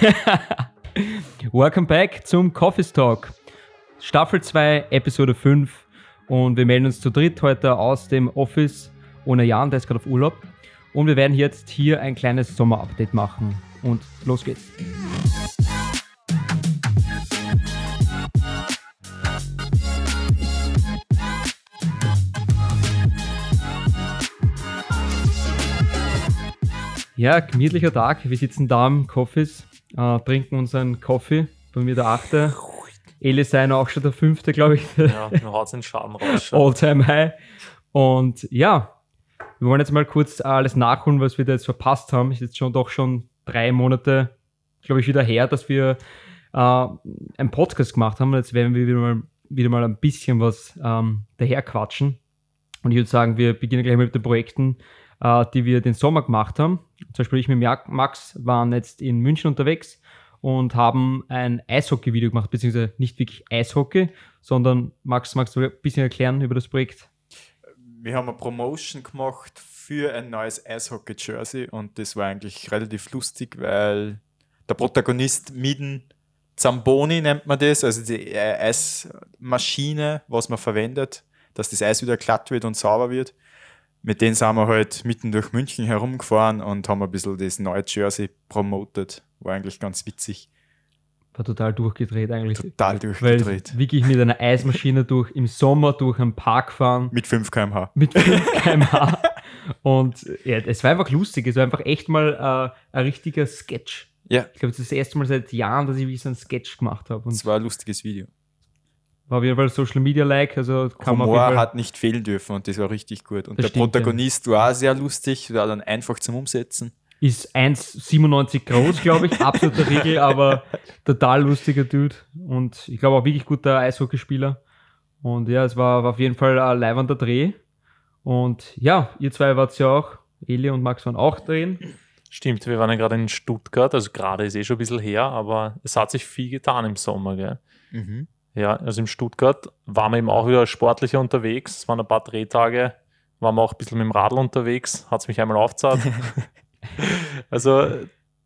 Welcome back zum Coffee Talk. Staffel 2, Episode 5. Und wir melden uns zu dritt heute aus dem Office ohne Jan, der ist gerade auf Urlaub. Und wir werden jetzt hier ein kleines Sommerupdate machen. Und los geht's. Ja, gemütlicher Tag. Wir sitzen da im Coffees, äh, trinken unseren Kaffee. Bei mir der achte. Eli sein auch schon der fünfte, glaube ich. Ja, haut den Schaden raus. All-time high. Und ja, wir wollen jetzt mal kurz alles nachholen, was wir da jetzt verpasst haben. Ist jetzt schon doch schon drei Monate, glaube ich, wieder her, dass wir äh, einen Podcast gemacht haben. Jetzt werden wir wieder mal, wieder mal ein bisschen was ähm, daher quatschen. Und ich würde sagen, wir beginnen gleich mit den Projekten, äh, die wir den Sommer gemacht haben. Zum Beispiel ich mit Max waren jetzt in München unterwegs und haben ein Eishockey-Video gemacht, beziehungsweise nicht wirklich Eishockey, sondern Max, magst du ein bisschen erklären über das Projekt? Wir haben eine Promotion gemacht für ein neues Eishockey-Jersey und das war eigentlich relativ lustig, weil der Protagonist Miden Zamboni nennt man das, also die Eismaschine, was man verwendet, dass das Eis wieder glatt wird und sauber wird. Mit denen sind wir halt mitten durch München herumgefahren und haben ein bisschen das neue Jersey promotet. War eigentlich ganz witzig. War total durchgedreht eigentlich. Total durchgedreht. Weil wirklich mit einer Eismaschine durch im Sommer durch einen Park fahren. Mit 5 km/h. Mit 5 km/h. und ja, es war einfach lustig. Es war einfach echt mal äh, ein richtiger Sketch. Ja. Ich glaube, das ist das erste Mal seit Jahren, dass ich wie so einen Sketch gemacht habe. Es war ein lustiges Video. War auf jeden Fall Social Media like, also kann Humor man hat nicht fehlen dürfen und das war richtig gut. Und das der stimmt, Protagonist ja. war sehr lustig, war dann einfach zum Umsetzen. Ist 1,97 groß, glaube ich, absoluter Riegel, aber total lustiger Dude und ich glaube auch wirklich guter Eishockeyspieler. Und ja, es war, war auf jeden Fall ein leibender Dreh. Und ja, ihr zwei wart ja auch, Eli und Max waren auch drehen. Stimmt, wir waren ja gerade in Stuttgart, also gerade ist eh schon ein bisschen her, aber es hat sich viel getan im Sommer, gell? Mhm. Ja, also in Stuttgart waren wir eben auch wieder sportlicher unterwegs. Es waren ein paar Drehtage, waren wir auch ein bisschen mit dem Radl unterwegs, hat es mich einmal aufgezahlt. also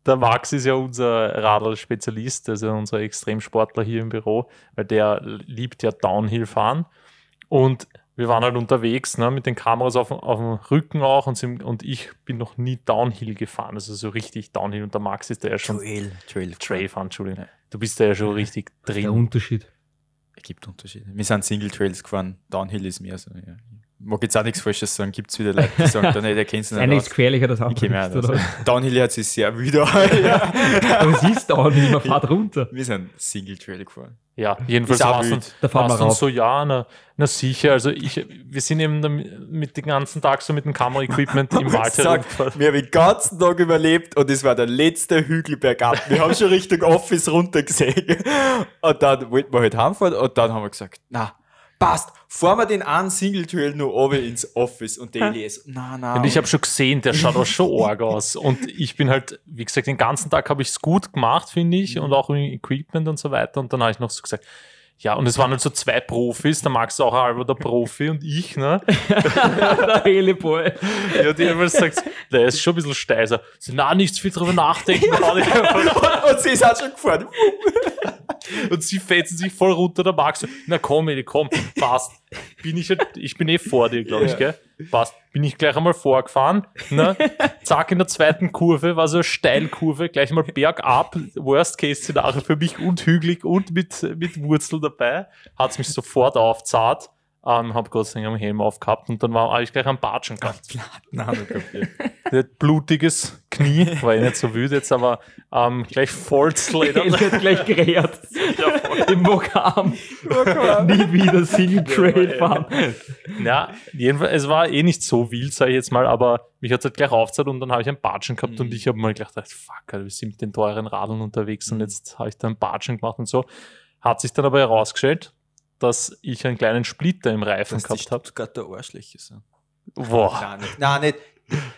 der Max ist ja unser Radl-Spezialist, also unser Extremsportler hier im Büro, weil der liebt ja Downhill fahren. Und wir waren halt unterwegs ne, mit den Kameras auf, auf dem Rücken auch und, sind, und ich bin noch nie Downhill gefahren, also so richtig Downhill. Und der Max ist da ja schon. Trail, Trail. Trail fahren, Entschuldigung. Du bist da ja schon richtig drin. Der Unterschied. Es gibt Unterschiede. Wir sind Single Trails gefahren, Downhill ist mehr so. Ja. Ich mag jetzt auch nichts Falsches sagen, gibt es wieder Leute, die sagen, dann, hey, der kennst du nicht. Einiges gefährlicher, das andere. Ist, also. Downhill hat sich sehr wieder. ja. Aber es ist Downhill, man fährt runter. Wir sind Single Trail gefahren. Ja, jedenfalls war es uns, da fahren wir so, ja, na, na sicher. Also ich, wir sind eben mit den ganzen Tag so mit dem Kameraequipment im Wald herumgefahren. Wir haben den ganzen Tag überlebt und es war der letzte Hügel bergab. Wir haben schon Richtung Office runtergesehen. Und dann wollten wir halt heimfahren und dann haben wir gesagt, na, passt, fahren wir den einen Single Trail nur oben ins Office und der ist, na, na. Und ich habe schon gesehen, der schaut auch schon arg aus. Und ich bin halt, wie gesagt, den ganzen Tag habe ich es gut gemacht, finde ich, und auch im Equipment und so weiter. Und dann habe ich noch so gesagt, ja, und es waren halt so zwei Profis, der Max auch halber der Profi und ich, ne? der Heliboy. Ja, die haben gesagt, der ist schon ein bisschen steiser. So, na, nichts viel drüber nachdenken. und sie ist auch schon gefahren. und sie fetzen sich voll runter, der Max so, na komm, Edi, komm, passt. Bin ich, ich bin eh vor dir, glaube ich, ja. gell? Passt. Bin ich gleich einmal vorgefahren, ne? Zack, in der zweiten Kurve war so eine Steilkurve, gleich mal bergab, Worst-Case-Szenario für mich und hügelig und mit, mit Wurzel dabei. Hat's mich sofort aufzahlt. Ähm, habe Gott sei Dank einen Helm aufgehabt und dann war ich gleich am Batschen gehabt. Blutiges Knie, war ich nicht so wütend jetzt, aber ähm, gleich Vollsleder. Ich wird gleich gerät. ja, Im Mokarm. Nie wieder Single Trail fahren. Ja, jedenfalls, es war eh nicht so wild, sage ich jetzt mal, aber mich hat es halt gleich aufgezahlt und dann habe ich einen Batschen gehabt mhm. und ich habe mal gedacht, fuck, wir sind mit den teuren Radeln unterwegs und mhm. jetzt habe ich da einen Batschen gemacht und so. Hat sich dann aber herausgestellt, dass ich einen kleinen Splitter im Reifen dass gehabt habe. Stuttgarter Arschlöcher sind. Boah. Nein, nicht. Nein, nicht.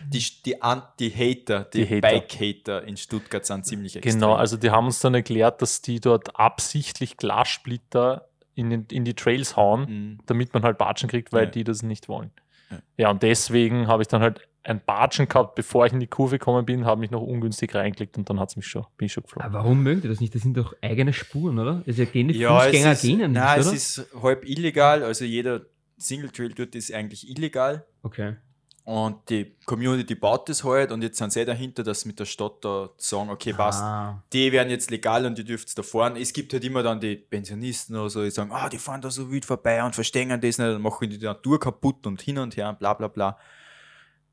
Die, die, die Hater, die, die Bike-Hater in Stuttgart sind ziemlich extrem. Genau, also die haben uns dann erklärt, dass die dort absichtlich Glassplitter in, in die Trails hauen, mhm. damit man halt Batschen kriegt, weil ja. die das nicht wollen. Ja, ja und deswegen habe ich dann halt ein Batschen gehabt, bevor ich in die Kurve gekommen bin, habe mich noch ungünstig reingelegt und dann hat's mich schon, bin ich schon geflogen. Aber warum mögen die das nicht? Das sind doch eigene Spuren, oder? Also gehen die Ja, Fußgänger es ist, gehen nein, nicht, es oder? ist halb illegal. Also jeder Single Trail dort ist eigentlich illegal. okay. Und die Community baut das halt und jetzt sind sie dahinter, dass mit der Stadt da sagen, okay, passt, Ah, die werden jetzt legal und die dürft da fahren. Es gibt halt immer dann die Pensionisten oder so, die sagen, ah, die fahren da so wild vorbei und verstehen das nicht und machen die Natur kaputt und hin und her und bla bla bla.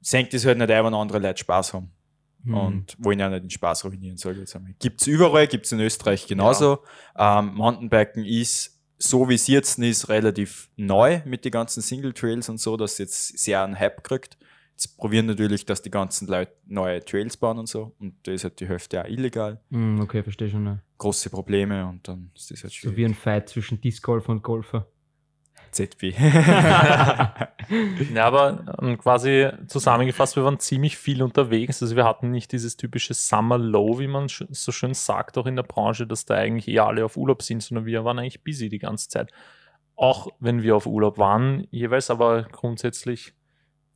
Senkt es halt nicht ein, wenn andere Leute Spaß haben. hm. und wollen ja nicht den Spaß ruinieren, sage ich jetzt einmal. Gibt es überall, gibt es in Österreich genauso. Ähm, Mountainbiken ist, so wie es jetzt ist, relativ neu mit den ganzen Single Trails und so, dass es jetzt sehr einen Hype kriegt. Jetzt probieren natürlich, dass die ganzen Leute neue Trails bauen und so. Und da ist halt die Hälfte auch illegal. Hm, okay, verstehe schon. Ja. Große Probleme und dann ist das halt So wie schwierig. ein Fight zwischen Disc Golfer und Golfer. ZB. Ja, aber ähm, quasi zusammengefasst, wir waren ziemlich viel unterwegs. Also wir hatten nicht dieses typische Summer Low, wie man sch- so schön sagt, auch in der Branche, dass da eigentlich eher alle auf Urlaub sind, sondern wir waren eigentlich busy die ganze Zeit. Auch wenn wir auf Urlaub waren, jeweils, aber grundsätzlich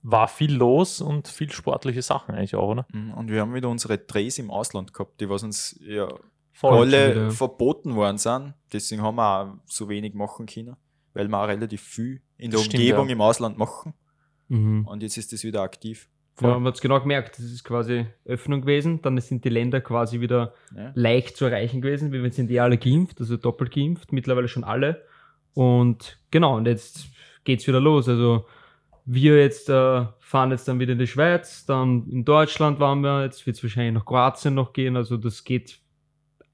war viel los und viel sportliche Sachen eigentlich auch, oder? und wir haben wieder unsere Drehs im Ausland gehabt, die was uns ja Voll. alle wieder. verboten worden sind. Deswegen haben wir auch so wenig machen können, weil wir auch relativ viel in der Das stimmt, Umgebung ja. im Ausland machen. Mhm. Und jetzt ist das wieder aktiv. Ja, man hat es genau gemerkt, das ist quasi Öffnung gewesen, dann sind die Länder quasi wieder Ja. leicht zu erreichen gewesen, wir sind die alle geimpft, also doppelt geimpft, mittlerweile schon alle. Und genau, und jetzt geht's wieder los. Also wir jetzt äh, fahren jetzt dann wieder in die Schweiz, dann in Deutschland waren wir, jetzt wird es wahrscheinlich nach Kroatien noch gehen. Also das geht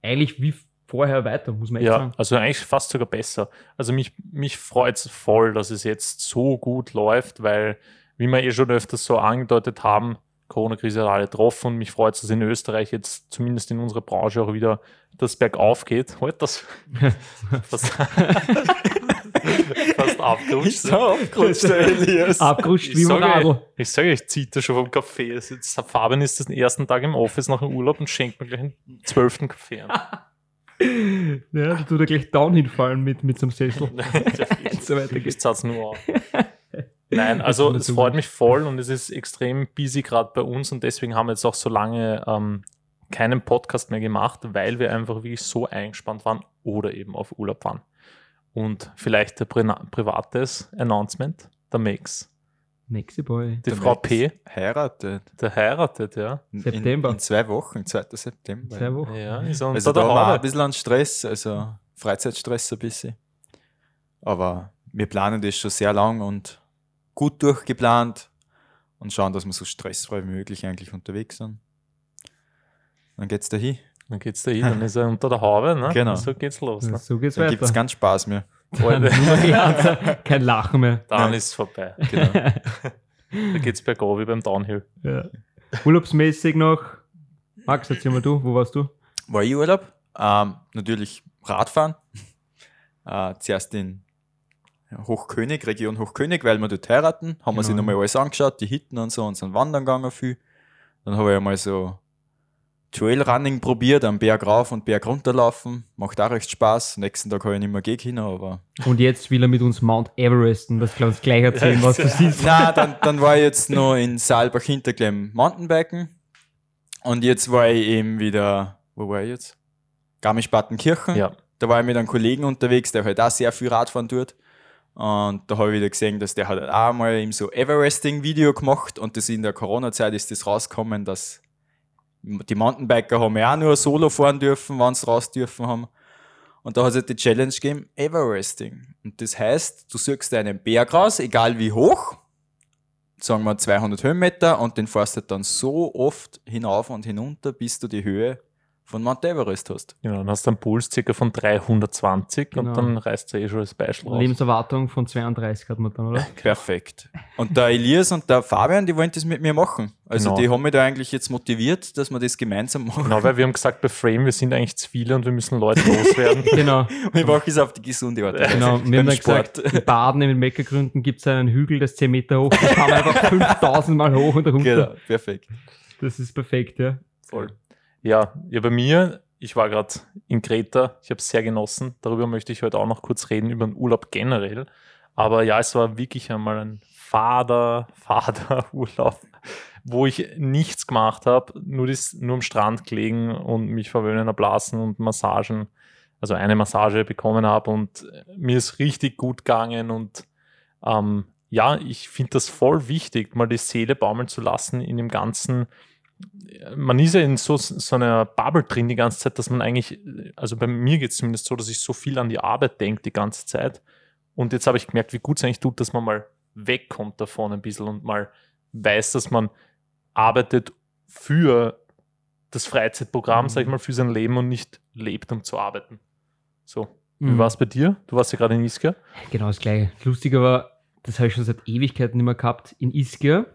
eigentlich wie vorher weiter, muss man echt Ja, sagen. also eigentlich fast sogar besser. Also mich, mich freut es voll, dass es jetzt so gut läuft, weil, wie wir eh schon öfters so angedeutet haben, Corona-Krise hat alle getroffen und mich freut es, dass in Österreich jetzt zumindest in unserer Branche auch wieder das bergauf geht. Halt das fast, fast abgerutscht. abgerutscht, der Elias. Abgerutscht Ich wie sage, Morado. ich sage, ich ziehe da schon vom Kaffee. Fabian ist den ersten Tag im Office nach dem Urlaub und schenkt mir gleich einen zwölften Kaffee an. Ja, da tut er gleich down hinfallen mit, mit so einem Sessel. so weiter geht's. zahl's nur auf. Nein, also Jetzt es freut mich voll und es ist extrem busy gerade bei uns und deswegen haben wir jetzt auch so lange ähm, keinen Podcast mehr gemacht, weil wir einfach wirklich so eingespannt waren oder eben auf Urlaub waren. Und vielleicht ein pri privates Announcement, der Max, Maxi Boy. die Der Frau Max P, Heiratet. der heiratet, ja. In- September. In, in zwei Wochen, 2. September. Zwei Wochen. Ja, ist unter Also da haben wir auch ein bisschen an Stress, also Freizeitstress ein bisschen. Aber wir planen das schon sehr lang und gut durchgeplant und schauen, dass wir so stressfrei wie möglich eigentlich unterwegs sind. Dann geht's dahin. Dann geht's da hin, dann ist er unter der Haube, ne? Genau. Und so geht's los. Ne? So geht's Dann weiter. gibt's ganz Spaß mehr. Kein Lachen mehr. Dann ist es vorbei. Genau. Da geht's bergauf wie beim Downhill. Ja. Urlaubsmäßig noch. Max, erzähl mal du, wo warst du? War ich Urlaub? Ähm, natürlich Radfahren. Äh, zuerst in Hochkönig, Region Hochkönig, weil wir dort heiraten. Haben wir sich Genau. nochmal alles angeschaut, die Hitten und so und sind wandern gegangen viel. Dann habe ich einmal so Trailrunning probiert, am Berg rauf und Berg runterlaufen. Macht auch recht Spaß. Nächsten Tag habe ich nicht mehr gehen können, aber. Und jetzt will er mit uns Mount Everesten. Das kann uns gleich erzählen, was du siehst. Na, dann, dann war ich jetzt noch in Saalbach Hinterklemm Mountainbiken. Und jetzt war ich eben wieder, wo war ich jetzt? Garmisch-Partenkirchen. Ja. Da war ich mit einem Kollegen unterwegs, der halt auch sehr viel Radfahren tut. Und da habe ich wieder gesehen, dass der hat auch mal eben so Everesting-Video gemacht und das in der Corona-Zeit ist das rausgekommen, dass die Mountainbiker haben ja auch nur Solo fahren dürfen, wenn sie raus dürfen haben. Und da hat es halt die Challenge gegeben, Everesting. Und das heißt, du suchst einen Berg raus, egal wie hoch, sagen wir 200 Höhenmeter, und den fährst du dann so oft hinauf und hinunter, bis du die Höhe von Mount Everest hast. Genau, dann hast du einen Puls circa von 320 Genau. und dann reißt du eh schon das Beispiel raus. Lebenserwartung von 32 hat man dann, oder? Perfekt. Und der Elias und der Fabian, die wollen das mit mir machen. Also Genau. die haben mich da eigentlich jetzt motiviert, dass wir das gemeinsam machen. Genau, weil wir haben gesagt, bei Frame, wir sind eigentlich zu viele und wir müssen Leute loswerden. Genau. Wir machen es auf die gesunde Art. Genau, wir haben gesagt, in Baden in den Meckergründen gibt es einen Hügel, der ist 10 Meter hoch. Da fahren wir einfach 5000 Mal hoch und runter. Genau, perfekt. Das ist perfekt, ja. Voll. Ja, ja, bei mir, ich war gerade in Kreta, ich habe es sehr genossen. Darüber möchte ich heute auch noch kurz reden, über den Urlaub generell. Aber ja, es war wirklich einmal ein fader, fader Urlaub, wo ich nichts gemacht habe, nur, nur am Strand gelegen und mich verwöhnen erblasen und Massagen, also eine Massage bekommen habe und mir ist richtig gut gegangen und ähm, ja, ich finde das voll wichtig, mal die Seele baumeln zu lassen in dem ganzen man ist ja in so, so einer Bubble drin die ganze Zeit, dass man eigentlich, also bei mir geht es zumindest so, dass ich so viel an die Arbeit denke die ganze Zeit. Und jetzt habe ich gemerkt, wie gut es eigentlich tut, dass man mal wegkommt davon ein bisschen und mal weiß, dass man arbeitet für das Freizeitprogramm, mhm. sag ich mal, für sein Leben und nicht lebt, um zu arbeiten. So. Mhm. Wie war es bei dir? Du warst ja gerade in Ischia. Genau das gleiche. Lustig war, das habe ich schon seit Ewigkeiten nicht mehr gehabt. In Ischia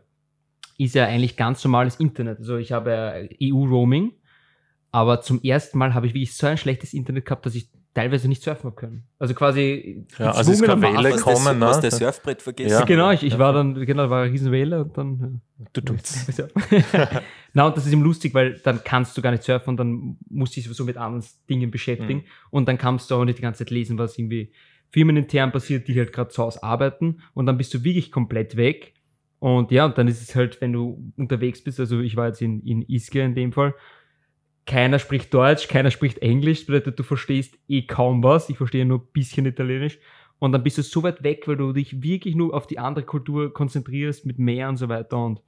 ist ja eigentlich ganz normales Internet. Also ich habe EU-Roaming, aber zum ersten Mal habe ich wirklich so ein schlechtes Internet gehabt, dass ich teilweise nicht surfen habe können. Also quasi ja, also es kann Welle kommen, ne? der Surfbrett vergessen. Ja. Genau, ich, ich war dann, genau, war eine Riesenwelle und dann. Du tut's. Na, und das ist eben lustig, weil dann kannst du gar nicht surfen und dann musst du dich so mit anderen Dingen beschäftigen mhm. und dann kannst du auch nicht die ganze Zeit lesen, was irgendwie firmenintern passiert, die halt gerade zu Hause arbeiten und dann bist du wirklich komplett weg. Und ja, und dann ist es halt, wenn du unterwegs bist, also ich war jetzt in, in Ischia in dem Fall, keiner spricht Deutsch, keiner spricht Englisch, das bedeutet, du verstehst eh kaum was. Ich verstehe nur ein bisschen Italienisch. Und dann bist du so weit weg, weil du dich wirklich nur auf die andere Kultur konzentrierst mit Meer und so weiter. Und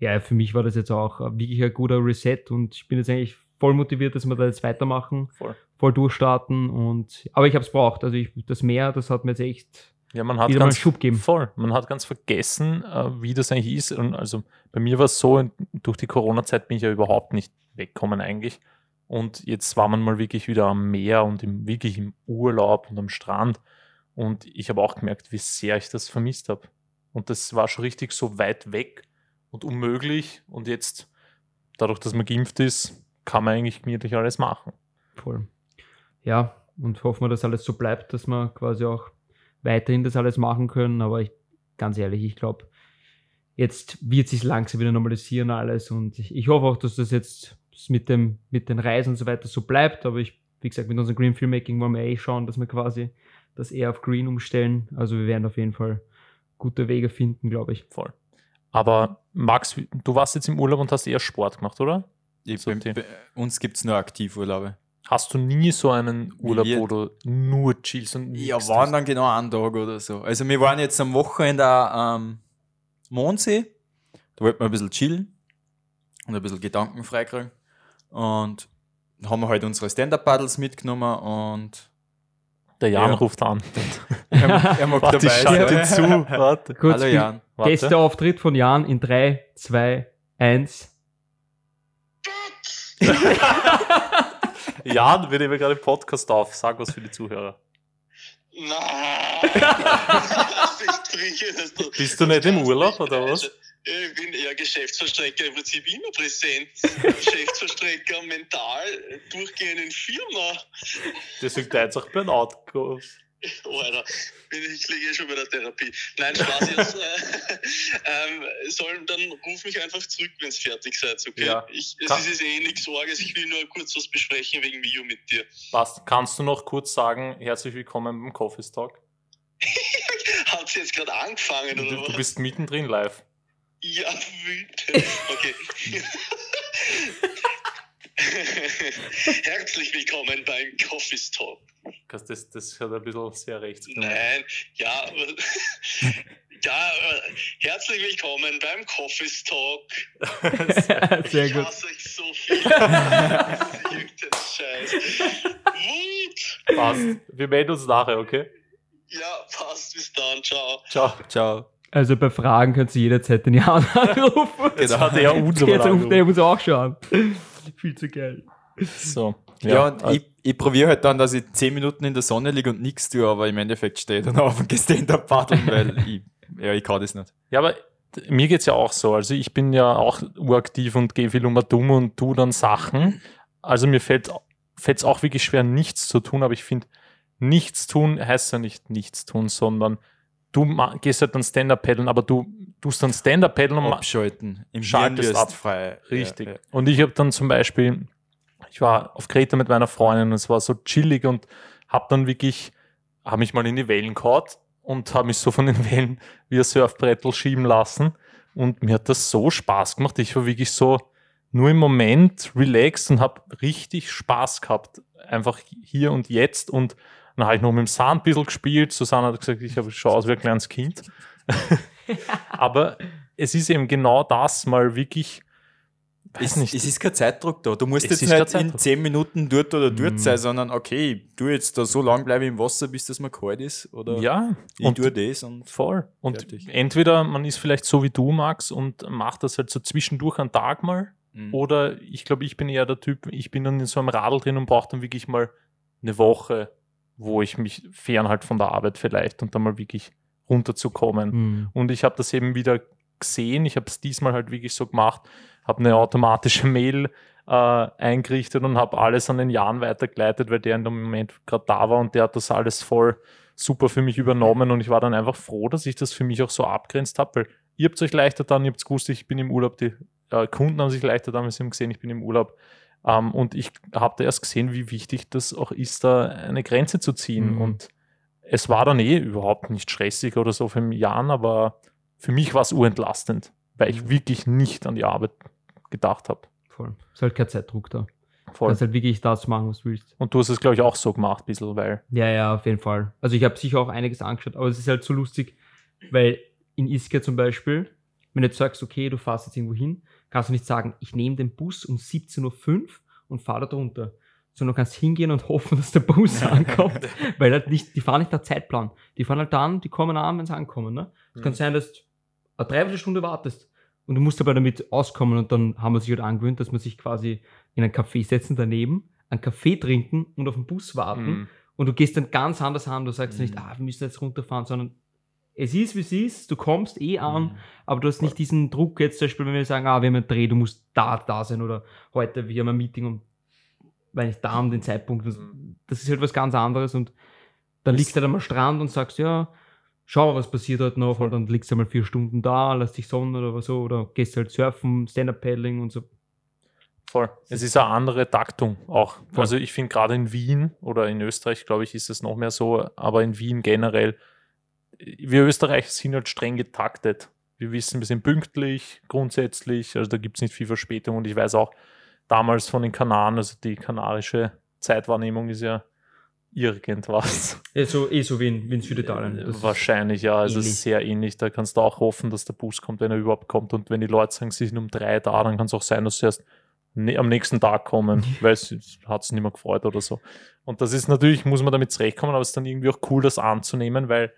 ja, für mich war das jetzt auch wirklich ein guter Reset und ich bin jetzt eigentlich voll motiviert, dass wir da jetzt weitermachen, voll, voll durchstarten. Und, aber ich habe es braucht. Also ich, das Meer, das hat mir jetzt echt ja, man hat ganz, Schub geben. Voll. Man hat ganz vergessen, äh, wie das eigentlich ist. Und also bei mir war es so, durch die Corona-Zeit bin ich ja überhaupt nicht weggekommen eigentlich. Und jetzt war man mal wirklich wieder am Meer und im, wirklich im Urlaub und am Strand. Und ich habe auch gemerkt, wie sehr ich das vermisst habe. Und das war schon richtig so weit weg und unmöglich. Und jetzt, dadurch, dass man geimpft ist, kann man eigentlich gemütlich alles machen. Voll. Ja, und hoffen wir, dass alles so bleibt, dass man quasi auch weiterhin das alles machen können. Aber ich, ganz ehrlich, ich glaube, jetzt wird sich langsam wieder normalisieren alles. Und ich, ich, hoffe auch, dass das jetzt mit, dem, mit den Reisen und so weiter so bleibt. Aber ich, wie gesagt, mit unserem Green Filmmaking wollen wir eh schauen, dass wir quasi das eher auf Green umstellen. Also wir werden auf jeden Fall gute Wege finden, glaube ich. Voll. Aber Max, du warst jetzt im Urlaub und hast eher Sport gemacht, oder? Ich, so bei uns gibt es nur Aktivurlaube. Hast du nie so einen Urlaub, wo du nur chillst und Ja, waren dann genau einen Tag oder so. Also wir waren jetzt am Wochenende am Mondsee. Da wollten wir ein bisschen chillen und ein bisschen Gedanken freikriegen. Und haben wir halt unsere Stand-Up-Paddles mitgenommen und der Jan ja. ruft an. er, er mag Warte, dabei sein. zu. Warte. Kurz Hallo Jan. Gästeauftritt von Jan in 3, 2, 1. Jan, wir nehmen gerade einen Podcast auf. Sag was für die Zuhörer. Nein! Bist du nicht im Urlaub oder was? Also, ich bin eher Geschäftsverstrecker im Prinzip immer präsent. Geschäftsverstrecker mental, durchgehend in Firma. Deswegen dein auch Burnout groß. Alter, ich liege eh schon bei der Therapie. Nein, Spaß jetzt. ähm, sollen, dann ruf mich einfach zurück, wenn es fertig seid, okay? Ja. Ich, es ist eh nichts Sorges, ich will nur kurz was besprechen wegen Video mit dir. Passt. Kannst du noch kurz sagen, herzlich willkommen beim Coffee Talk? Hat sie jetzt gerade angefangen, oder du, was? Du bist mittendrin live. Ja, wütend. Okay. Herzlich willkommen beim Coffee Talk. Das, das hat ein bisschen sehr rechts. Nein, ja, ja, herzlich willkommen beim Coffee Talk. sehr, sehr ich gut. hasse euch so viel. Irgendein Scheiß. Wut. Passt. Wir melden uns nachher, okay? Ja, passt. Bis dann. Ciao. Ciao. Ciao. Also bei Fragen könnt ihr jederzeit den Jan anrufen. Jetzt genau. hat er uns aber Jetzt ruft er uns auch schon an. Viel zu geil. So. Ja, ja und ich, ich probiere halt dann, dass ich 10 Minuten in der Sonne liege und nichts tue, aber im Endeffekt stehe ich dann auf dem Gestand-Up paddeln, weil ich, ja, ich kann das nicht. Ja, aber mir geht es ja auch so. Also ich bin ja auch uraktiv und gehe viel um dumm und tue dann Sachen. Also mir fällt es auch wirklich schwer, nichts zu tun, aber ich finde, nichts tun heißt ja nicht nichts tun, sondern du gehst halt dann Stand-Up paddeln, aber du tust dann Stand-Up paddeln und abschalten. Im schaltest ab. frei. Richtig. Ja, ja. Und ich habe dann zum Beispiel, ich war auf Kreta mit meiner Freundin und es war so chillig und habe dann wirklich, habe mich mal in die Wellen gehauen und habe mich so von den Wellen wie ein Surfbrettel schieben lassen. Und mir hat das so Spaß gemacht. Ich war wirklich so nur im Moment relaxed und habe richtig Spaß gehabt. Einfach hier und jetzt. Und dann habe ich noch mit dem Sand ein bisschen gespielt. Susanne hat gesagt, ich habe schon aus wie ein kleines Kind. Aber es ist eben genau das, mal wirklich es, nicht. Es ist kein Zeitdruck da. Du musst es jetzt nicht in 10 Minuten dort oder dort mm. sein, sondern okay, du jetzt da so lange bleibe im Wasser, bis das mal kalt ist. Oder ja, ich und tue das und voll. Und fertig. entweder man ist vielleicht so wie du, Max, und macht das halt so zwischendurch einen Tag mal. Mm. Oder ich glaube, ich bin eher der Typ, ich bin dann in so einem Radl drin und brauche dann wirklich mal eine Woche, wo ich mich fernhalte von der Arbeit vielleicht und dann mal wirklich runterzukommen. Mm. Und ich habe das eben wieder gesehen. Ich habe es diesmal halt wirklich so gemacht habe eine automatische Mail äh, eingerichtet und habe alles an den Jahren weitergeleitet, weil der in dem Moment gerade da war und der hat das alles voll super für mich übernommen und ich war dann einfach froh, dass ich das für mich auch so abgrenzt habe, weil ihr habt euch leichter dann, ihr habt gewusst, ich bin im Urlaub, die äh, Kunden haben sich leichter dann, sie haben gesehen, ich bin im Urlaub ähm, und ich habe da erst gesehen, wie wichtig das auch ist, da eine Grenze zu ziehen mhm. und es war dann eh überhaupt nicht stressig oder so für Jahren, aber für mich war es urentlastend, weil ich mhm. wirklich nicht an die Arbeit gedacht habe. Voll. Ist halt kein Zeitdruck da. Voll. Du kannst halt wirklich das machen, was du willst. Und du hast es, glaube ich, auch so gemacht, ein bisschen, weil. Ja, ja, auf jeden Fall. Also ich habe sicher auch einiges angeschaut, aber es ist halt so lustig, weil in Ischia zum Beispiel, wenn du jetzt sagst, okay, du fährst jetzt irgendwo hin, kannst du nicht sagen, ich nehme den Bus um 17.05 Uhr und fahre da drunter. Sondern du kannst hingehen und hoffen, dass der Bus ankommt. weil halt nicht, die fahren nicht nach Zeitplan. Die fahren halt dann, die kommen an, wenn sie ankommen. Ne? Es mhm. kann sein, dass du eine Dreiviertelstunde wartest und du musst aber damit auskommen und dann haben wir sich halt angewöhnt, dass man sich quasi in ein Café setzen daneben, einen Kaffee trinken und auf den Bus warten. Mhm. Und du gehst dann ganz anders an. Du sagst mhm. nicht, ah, wir müssen jetzt runterfahren, sondern es ist, wie es ist, du kommst eh an, mhm. aber du hast nicht diesen Druck jetzt zum Beispiel, wenn wir sagen, ah, wir haben einen Dreh, du musst da, da sein oder heute, wir haben ein Meeting und weil ich da um den Zeitpunkt, mhm. das ist halt was ganz anderes und dann liegst du halt am Strand und sagst, ja, schau mal, was passiert halt noch, weil dann liegst du mal vier Stunden da, lass dich sonnen oder so, oder gehst halt surfen, Stand-Up-Paddling und so. Voll. Es ist eine andere Taktung auch. Voll. Also ich finde gerade in Wien oder in Österreich, glaube ich, ist es noch mehr so, aber in Wien generell, wir Österreicher sind halt streng getaktet. Wir wissen, wir sind pünktlich grundsätzlich, also da gibt es nicht viel Verspätung und ich weiß auch damals von den Kanaren, also die kanarische Zeitwahrnehmung ist ja irgendwas. Ja, so, eh so wie in, wie in Süditalien. Das Wahrscheinlich, ja. Also ähnlich. sehr ähnlich. Da kannst du auch hoffen, dass der Bus kommt, wenn er überhaupt kommt. Und wenn die Leute sagen, sie sind um drei da, dann kann es auch sein, dass sie erst ne am nächsten Tag kommen, weil es hat es nicht mehr gefreut oder so. Und das ist natürlich, muss man damit zurechtkommen, aber es ist dann irgendwie auch cool, das anzunehmen, weil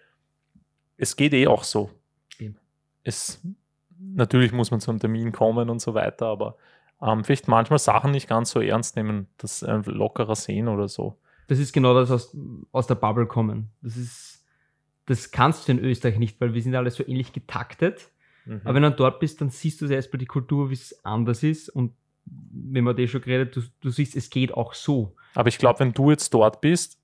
es geht eh auch so. Es, natürlich muss man zu einem Termin kommen und so weiter, aber ähm, vielleicht manchmal Sachen nicht ganz so ernst nehmen, das äh, lockerer sehen oder so das ist genau das aus, aus der Bubble kommen. Das ist, das kannst du in Österreich nicht, weil wir sind alle so ähnlich getaktet. Mhm. Aber wenn du dort bist, dann siehst du erstmal die Kultur, wie es anders ist. Und wenn man das schon geredet, du, du siehst, es geht auch so. Aber ich glaube, wenn du jetzt dort bist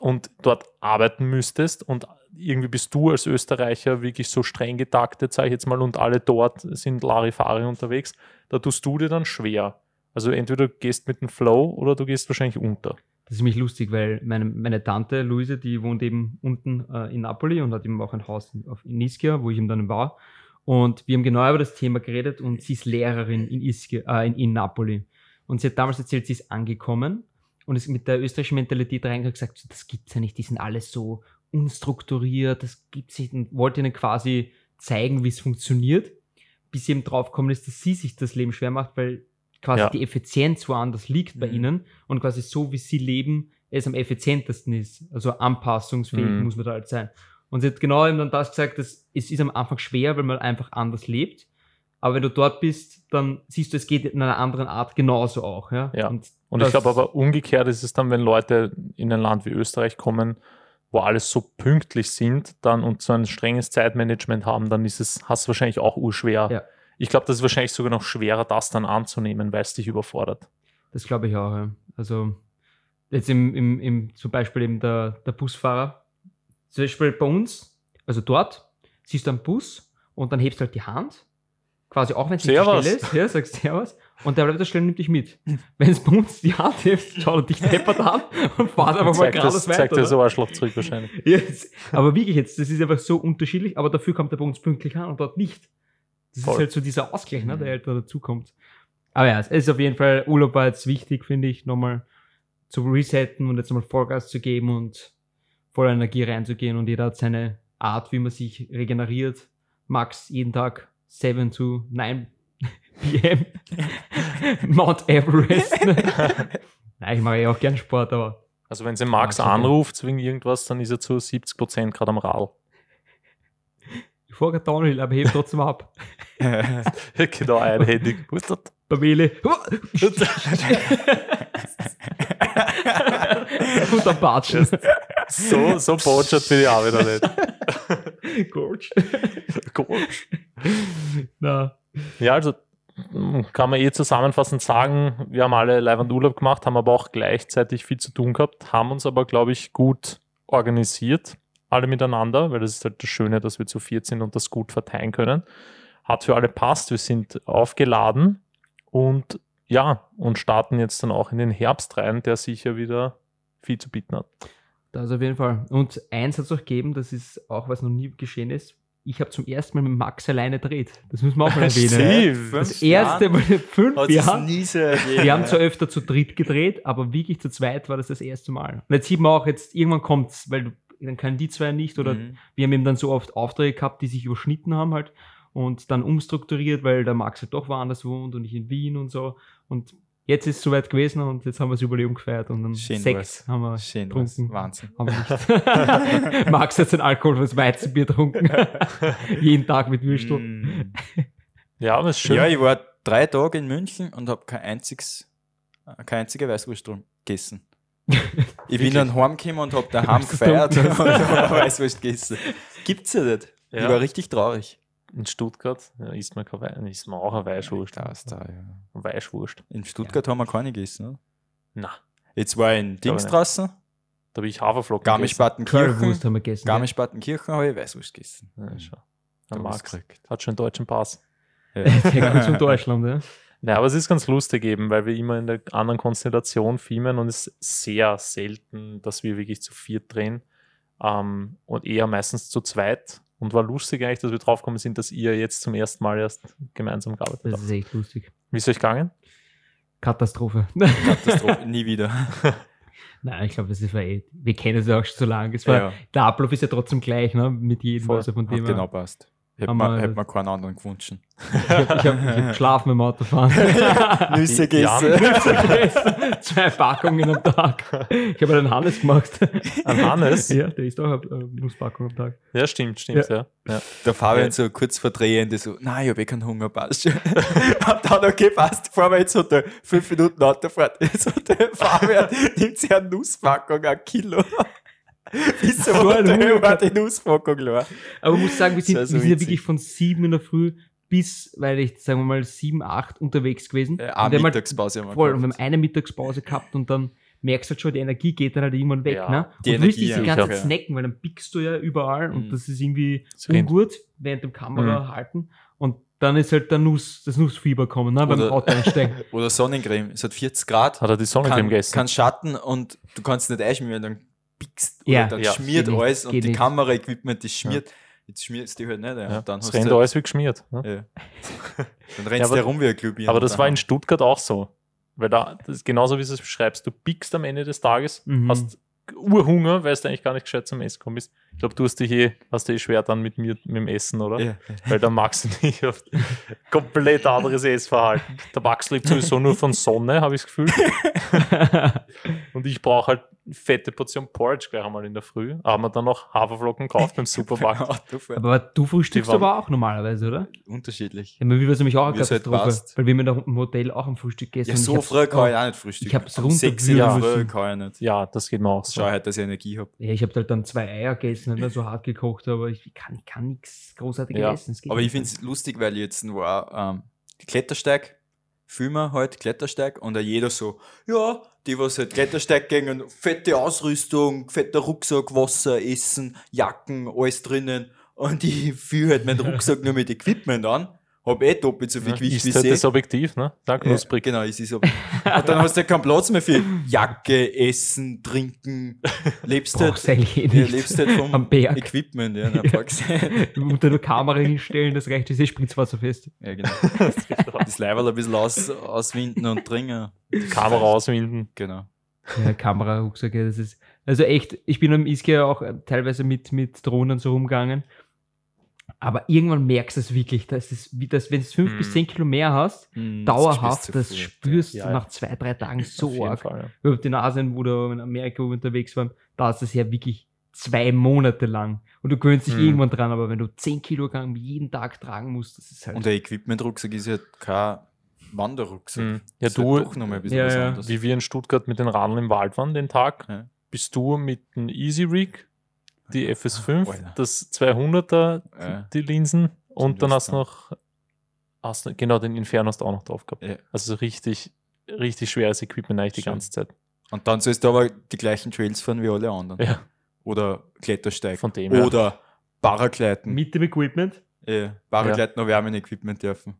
und dort arbeiten müsstest und irgendwie bist du als Österreicher wirklich so streng getaktet, sage ich jetzt mal, und alle dort sind Larifari unterwegs, da tust du dir dann schwer. Also entweder du gehst mit dem Flow oder du gehst wahrscheinlich unter. Das ist mich lustig, weil meine, meine Tante Luise, die wohnt eben unten äh, in Napoli und hat eben auch ein Haus in, auf, in Ischia, wo ich eben dann war. Und wir haben genau über das Thema geredet und sie ist Lehrerin in, Ischia, äh, in, in Napoli. Und sie hat damals erzählt, sie ist angekommen und ist mit der österreichischen Mentalität reingegangen und gesagt, das gibt's ja nicht, die sind alles so unstrukturiert, das gibt's nicht und wollte ihnen quasi zeigen, wie es funktioniert, bis sie eben draufgekommen ist, dass sie sich das Leben schwer macht, weil quasi ja. die Effizienz woanders liegt bei mhm. ihnen und quasi so, wie sie leben, es am effizientesten ist. Also anpassungsfähig mhm. muss man da halt sein. Und sie hat genau eben dann das gesagt, dass es ist am Anfang schwer, weil man einfach anders lebt. Aber wenn du dort bist, dann siehst du, es geht in einer anderen Art genauso auch. Ja, ja. und, und ich glaube aber umgekehrt ist es dann, wenn Leute in ein Land wie Österreich kommen, wo alles so pünktlich sind dann und so ein strenges Zeitmanagement haben, dann ist es, hast du wahrscheinlich auch urschwer, ja ich glaube, das ist wahrscheinlich sogar noch schwerer, das dann anzunehmen, weil es dich überfordert. Das glaube ich auch, ja. Also jetzt im, im, im, zum Beispiel eben der, der Busfahrer, zum Beispiel bei uns, also dort, siehst du einen Bus und dann hebst du halt die Hand, quasi auch wenn es nicht Stelle ist, ja, sagst Servus, und der bleibt da stehen und nimmt dich mit. Wenn es bei uns die Hand hilft, schaut er dich deppert an und fahrt einfach mal geradeaus weiter. Zeigt dir so Arschloch zurück wahrscheinlich. Yes. Aber wirklich jetzt, das ist einfach so unterschiedlich, aber dafür kommt er bei uns pünktlich an und dort nicht. Das Voll. ist halt so dieser Ausgleich, ne, der halt da dazukommt. Aber ja, es ist auf jeden Fall, Urlaub war jetzt wichtig, finde ich, nochmal zu resetten und jetzt nochmal Vollgas zu geben und voller Energie reinzugehen und jeder hat seine Art, wie man sich regeneriert. Max jeden Tag 7 zu 9 PM. Mount Everest. Nein, ich mache ja auch gern Sport, aber. Also wenn sie Max anruft wegen irgendwas, dann ist er zu 70% gerade am Rad. Ich fahre gerade Downhill, aber heb trotzdem ab. genau, einhändig. Wo ist das? Pamele. Und dann Batschen. So, so botschert bin ich auch wieder nicht. Gorge. Gorge. Na. Ja, also kann man eh zusammenfassend sagen, wir haben alle live und Urlaub gemacht, haben aber auch gleichzeitig viel zu tun gehabt, haben uns aber, glaube ich, gut organisiert, alle miteinander, weil das ist halt das Schöne, dass wir zu viert sind und das gut verteilen können. Hat für alle passt, wir sind aufgeladen und ja, und starten jetzt dann auch in den Herbst rein, der sicher wieder viel zu bieten hat. Das auf jeden Fall. Und eins hat es auch gegeben, das ist auch, was noch nie geschehen ist ich habe zum ersten Mal mit Max alleine gedreht. Das müssen wir auch mal erwähnen. Steve, das erste Mal in fünf Jahren. Wir haben zwar öfter zu dritt gedreht, aber wirklich zu zweit war das das erste Mal. Und jetzt sieht man auch, jetzt irgendwann kommt es, weil dann können die zwei nicht oder mhm. wir haben eben dann so oft Aufträge gehabt, die sich überschnitten haben halt und dann umstrukturiert, weil der Max halt doch woanders wohnt und ich in Wien und so. Und jetzt ist es soweit gewesen und jetzt haben wir das Überleben gefeiert und dann Schön Sekt was. haben wir Schön getrunken. Was. Wahnsinn. Haben. Max hat sein alkoholfreies Weizenbier getrunken. Jeden Tag mit Würstel. Mm. Ja, aber ist schön. Ja, ich war drei Tage in München und habe kein einziges, keine einzige Weißwurst gegessen. ich bin dann heimgekommen und habe daheim gefeiert und habe Weißwurst gegessen. Gibt's ja nicht. Ja. Ich war richtig traurig in Stuttgart ja, isst man, keine isst man auch eine Weißwurst. Da ist da, ja. Weißwurst. In Stuttgart ja. haben wir keine gegessen, oder? Nein. Jetzt war in Dingstraßen. Da habe ich Haferflocken Garmisch-Partenkirchen. haben wir gegessen. Garmisch-Partenkirchen habe ich Weißwurst gegessen. Ja, schon. Der Max hat schon einen deutschen Pass. Ja. Der kommt von Deutschland, ja. Ja, aber es ist ganz lustig eben, weil wir immer in der anderen Konstellation filmen und es ist sehr selten, dass wir wirklich zu viert drehen ähm, und eher meistens zu zweit. Und war lustig eigentlich, dass wir draufgekommen sind, dass ihr jetzt zum ersten Mal erst gemeinsam gearbeitet habt. Das ist echt lustig. Wie ist euch gegangen? Katastrophe. Katastrophe, nie wieder. Nein, ich glaube, das ist eh, wir kennen es ja auch schon so lange. Es war, ja. Der Ablauf ist ja trotzdem gleich, ne? Mit jedem, Voll. also von dem. Genau, passt. Hätte man, hätte man keinen anderen gewünscht. Ich habe hab, hab geschlafen beim Autofahren. Nüsse gegessen. Nüsse gegessen. Zwei Packungen am Tag. Ich habe einen Hannes gemacht. Ein Hannes? Ja, der ist auch eine Nusspackung am Tag. Ja, stimmt, stimmt, ja. ja. Der Fabian ja. so kurz verdrehend, so, nein, ich habe eh keinen Hunger, passt schon. Hab dann, okay, passt, fahren wir jetzt unter fünf Minuten Autofahrt. Jetzt hat der Fabian, nimmt sich eine Nusspackung, ein Kilo. Bis so eine war die Nusspackung klar. Aber ich muss sagen, wir sind, wir sind ja wirklich von sieben in der Früh bis, weil ich, sagen wir mal, sieben, acht unterwegs gewesen. Äh, eine Mittagspause haben wir voll, Und wir haben eine Mittagspause gehabt und dann merkst du halt schon, die Energie geht dann halt irgendwann weg. Ja, ne? Die und du willst dich die ganze Zeit snacken, weil dann pickst du ja überall mhm. und das ist irgendwie das ungut während dem Kamera mhm. halten. Und dann ist halt der Nuss, das Nussfieber kommen, ne, beim Auto einsteigen. Oder Sonnencreme. Es hat 40 Grad. Hat er die Sonnencreme kann, gegessen? Kann Schatten und du kannst nicht einschmieren, dann ja. oder dann ja. schmiert geht alles nicht, und die Kameraequipment, das schmiert. Ja. Jetzt schmiert es die halt nicht. Ja. Dann das rennt halt, alles wie geschmiert. Ne? Dann rennst du rum wie ein Glühbirne. Aber das war in Stuttgart auch so. Weil da, das ist genauso wie du es beschreibst, du pickst am Ende des Tages, mhm. hast Urhunger, weil du eigentlich gar nicht gescheit zum Essen gekommen bist. Ich glaube, du hast dich eh, hast dich eh schwer dann mit mir mit dem Essen, oder? Ja. Weil der Max und ich auf komplett anderes Essverhalten. Der Max lebt sowieso nur von Sonne, habe ich das Gefühl. und ich brauche halt fette Portion Porridge gleich einmal in der Früh. Haben wir dann noch Haferflocken gekauft beim Supermarkt. aber du frühstückst aber auch normalerweise, oder? Unterschiedlich. Ja, wie war es nämlich auch eine Katastrophe, halt weil wir mit dem Hotel auch am Frühstück gegessen Ja, so früh kann ich auch nicht frühstücken. Ich habe es runter Sechs Jahre früh kann ich nicht. Ja, das geht mir auch so. Schau halt, dass ich Energie habe. Ja, ich habe halt dann zwei Eier gegessen, nicht so hart gekocht, aber ich kann, ich kann nichts großartiges ja. essen. Aber ich finde es lustig, weil jetzt war ähm, Klettersteig filmen halt Klettersteig und jeder so, ja, die was halt Klettersteig gehen, fette Ausrüstung, fetter Rucksack, Wasser, Essen, Jacken, alles drinnen und ich fühle halt meinen Rucksack nur mit Equipment an habe eh doppelt so viel Ja, Gewicht ist wie halt sie. das Objektiv, ne? Da Ja, knusprig. genau, es ist aber. Und dann hast du ja keinen Platz mehr für Jacke, Essen, Trinken. Lebst halt, Brauchst eigentlich eh ja, lebst halt vom Am Berg. Equipment, ja. Nein, frag's. Unter der Kamera hinstellen, das reicht, das ist eh spritzwasserfest. ja, genau. Das Leiberl ein bisschen aus, auswinden und dringen. Die Kamera auswinden. Genau. Ja, Kamera, Rucksäcke, das ist. Also echt, ich bin am Ischia auch teilweise mit, mit Drohnen so rumgegangen. Aber irgendwann merkst du es wirklich, dass es, wie das, wenn du 5 Hm. bis 10 Kilo mehr hast, Hm, dauerhaft, spürst das du sofort, spürst Ja, du ja. nach zwei, drei Tagen so arg. Fall, ja. Über den Asien, wo wir in Amerika unterwegs waren, da ist das ja wirklich zwei Monate lang. Und du gewöhnst dich Hm. irgendwann dran, aber wenn du 10 Kilogramm jeden Tag tragen musst, das ist halt. Und der Equipment-Rucksack ist ja kein Wanderrucksack. Mhm. Ja, Das ist du, halt doch nochmal ein bisschen Ja, was ja. anderes. wie wir in Stuttgart mit den Radeln im Wald waren den Tag, Ja. bist du mit dem Easy Rig, die FS5, Alter. das 200er, Ja. die Linsen und dann hast du noch, hast du, genau, den Inferno hast du auch noch drauf gehabt. Ja. Also so richtig, richtig schweres Equipment eigentlich die Schön. ganze Zeit. Und dann sollst du aber die gleichen Trails fahren wie alle anderen. Ja, Oder Klettersteig. von dem. Oder Paragleiten. mit dem Equipment. Ja, Paragleiten habe ich auch mein Equipment dürfen.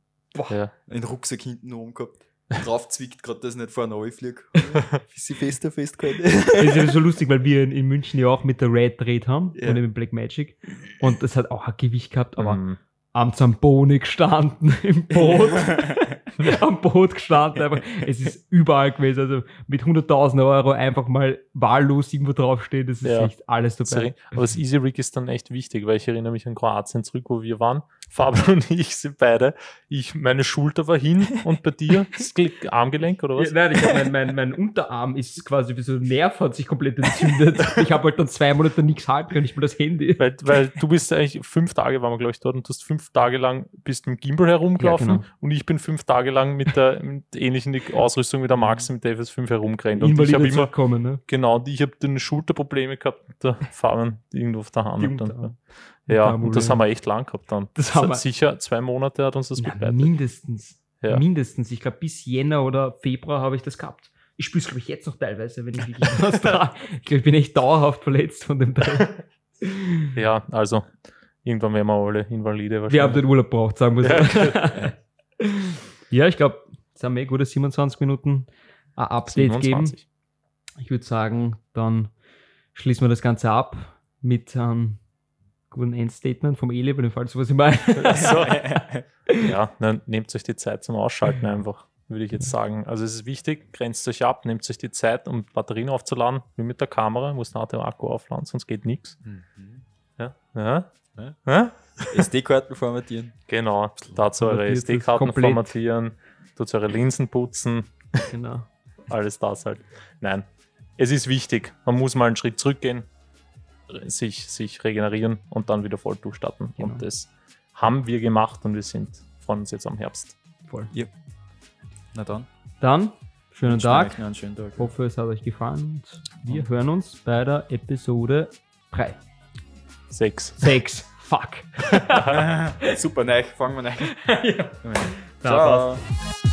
Ja. Einen Rucksack hinten oben gehabt. Drauf zwickt gerade, dass ich nicht vorne runterfliege. Bis ich fester festgehalten. Das ist ja so lustig, weil wir in, in München ja auch mit der Red dreht haben Ja. und mit Black Magic. Und das hat auch ein Gewicht gehabt, aber Mhm. am Zamboni gestanden im Boot. am Boot gestanden. Einfach. Es ist überall gewesen. Also mit 100.000 Euro einfach mal wahllos irgendwo draufstehen. Das ist Ja. echt alles dabei. Sorry. Aber das Easy Rig ist dann echt wichtig, weil ich erinnere mich an Kroatien zurück, wo wir waren. Fabian und ich sind beide. Ich, meine Schulter war hin und bei dir das Gel- Armgelenk oder Ja, was? nein, ich hab mein, mein, mein Unterarm ist quasi wie so ein Nerv, hat sich komplett entzündet. Ich habe halt dann zwei Monate nichts halten können, nicht mal das Handy. Weil, weil du bist eigentlich fünf Tage waren wir, glaube ich, dort und du hast fünf Tage lang bist mit dem Gimbal herumgelaufen Ja, genau. und ich bin fünf Tage lang mit der mit ähnlichen Ausrüstung wie der Max mit der FS5 herumgerannt. Und ich habe immer, zurückkommen, ne? genau, ich habe dann Schulterprobleme gehabt mit der Fabian irgendwo auf der Hand. Ja, und das haben wir echt lang gehabt dann. Das haben hat wir- sicher zwei Monate hat uns das Ja, begleitet. mindestens. Ja. Mindestens. Ich glaube, bis Jänner oder Februar habe ich das gehabt. Ich spüre es, glaube ich, jetzt noch teilweise, wenn ich wirklich was trage. Ich glaube, ich bin echt dauerhaft verletzt von dem Teil. Ja, also irgendwann werden wir alle Invalide Wir haben wahrscheinlich. den Urlaub braucht, sagen wir Ja, so. Ja, ich glaube, es haben wir eh gute 27 Minuten ein Update geben. 27. Ich würde sagen, dann schließen wir das Ganze ab mit einem guten Endstatement vom Eli, bei dem Fall sowas ich meine. So. Ja, dann nehmt euch die Zeit zum Ausschalten einfach, würde ich jetzt sagen. Also es ist wichtig, grenzt euch ab, nehmt euch die Zeit, um Batterien aufzuladen, wie mit der Kamera, muss nachher den Akku aufladen, sonst geht nichts. Mhm. Ja? Ja? Ja. Ja? SD-Karten formatieren. Genau, dazu eure SD-Karten formatieren, dazu eure Linsen putzen, genau. alles das halt. Nein, es ist wichtig, man muss mal einen Schritt zurückgehen, sich, sich regenerieren und dann wieder voll durchstarten. Genau. Und das haben wir gemacht und wir sind von uns jetzt am Herbst. Voll. Na dann. Dann, schönen Tag. einen schönen Tag. Ich hoffe, es hat euch gefallen. Und wir hören uns bei der Episode 3. Sechs. 6. Fuck. Super, nein, fangen wir an. ja. Ciao. passt.